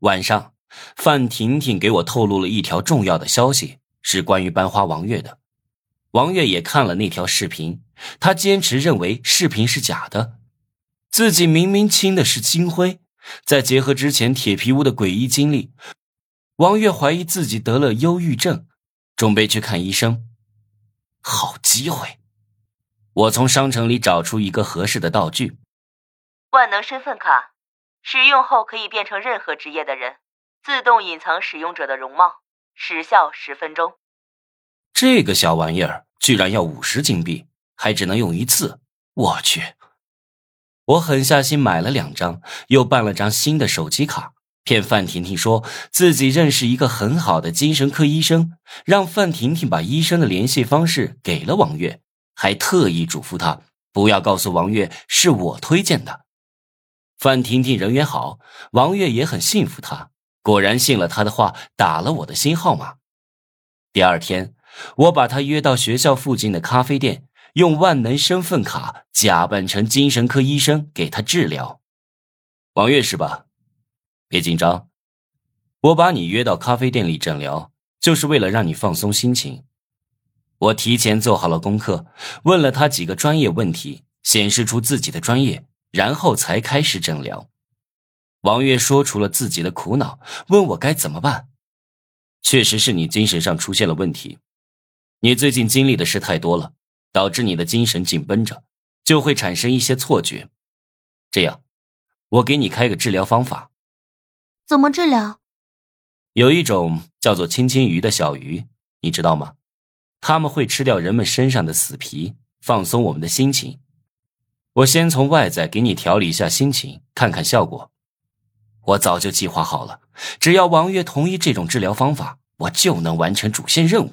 晚上，范婷婷给我透露了一条重要的消息，是关于班花王月的。王月也看了那条视频，他坚持认为视频是假的，自己明明亲的是金辉。再结合之前铁皮屋的诡异经历，王月怀疑自己得了忧郁症，准备去看医生。好机会！我从商城里找出一个合适的道具——万能身份卡，使用后可以变成任何职业的人，自动隐藏使用者的容貌，时效十分钟。这个小玩意儿居然要五十金币，还只能用一次！我去！我狠下心买了两张，又办了张新的手机卡，骗范婷婷说自己认识一个很好的精神科医生，让范婷婷把医生的联系方式给了王月，还特意嘱咐他不要告诉王月是我推荐的。范婷婷人缘好，王月也很信服她，果然信了他的话，打了我的新号码。第二天，我把他约到学校附近的咖啡店。用万能身份卡假扮成精神科医生给他治疗，王月是吧？别紧张，我把你约到咖啡店里诊疗，就是为了让你放松心情。我提前做好了功课，问了他几个专业问题，显示出自己的专业，然后才开始诊疗。王月说出了自己的苦恼，问我该怎么办。确实是你精神上出现了问题，你最近经历的事太多了。导致你的精神紧绷着，就会产生一些错觉。这样，我给你开个治疗方法。怎么治疗？有一种叫做青青鱼的小鱼，你知道吗？他们会吃掉人们身上的死皮，放松我们的心情。我先从外在给你调理一下心情，看看效果。我早就计划好了，只要王月同意这种治疗方法，我就能完成主线任务。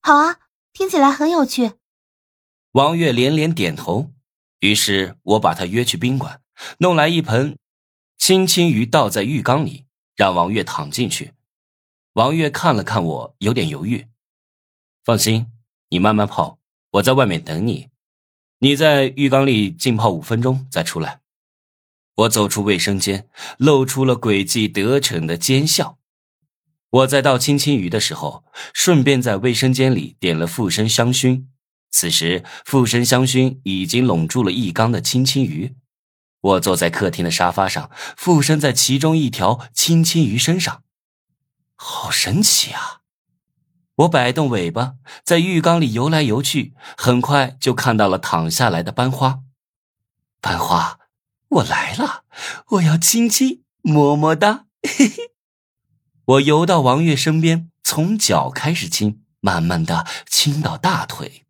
好啊，听起来很有趣。王月连连点头，于是我把他约去宾馆，弄来一盆青青鱼，倒在浴缸里，让王月躺进去。王月看了看我，有点犹豫。放心，你慢慢泡，我在外面等你。你在浴缸里浸泡五分钟再出来。我走出卫生间，露出了诡计得逞的奸笑。我在倒青青鱼的时候，顺便在卫生间里点了附身香薰。此时，附身香薰已经笼住了一缸的青青鱼。我坐在客厅的沙发上，附身在其中一条青青鱼身上，好神奇啊！我摆动尾巴，在浴缸里游来游去，很快就看到了躺下来的班花。班花，我来了，我要亲亲，么么哒！嘿嘿。我游到王月身边，从脚开始亲，慢慢的亲到大腿。